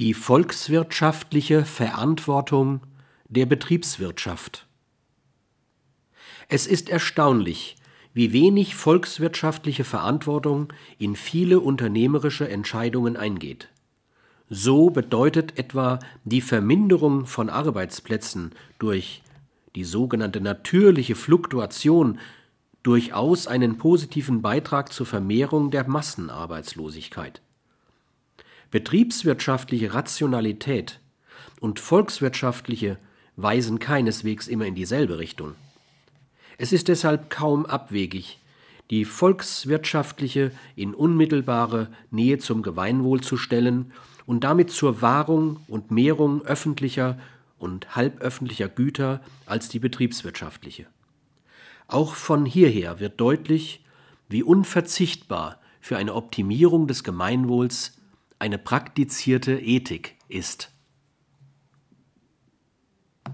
Die volkswirtschaftliche Verantwortung der Betriebswirtschaft. Es ist erstaunlich, wie wenig volkswirtschaftliche Verantwortung in viele unternehmerische Entscheidungen eingeht. So bedeutet etwa die Verminderung von Arbeitsplätzen durch die sogenannte natürliche Fluktuation durchaus einen positiven Beitrag zur Vermehrung der Massenarbeitslosigkeit. Betriebswirtschaftliche Rationalität und volkswirtschaftliche weisen keineswegs immer in dieselbe Richtung. Es ist deshalb kaum abwegig, die volkswirtschaftliche in unmittelbare Nähe zum Gemeinwohl zu stellen und damit zur Wahrung und Mehrung öffentlicher und halböffentlicher Güter als die betriebswirtschaftliche. Auch von hierher wird deutlich, wie unverzichtbar für eine Optimierung des Gemeinwohls eine praktizierte Ethik ist.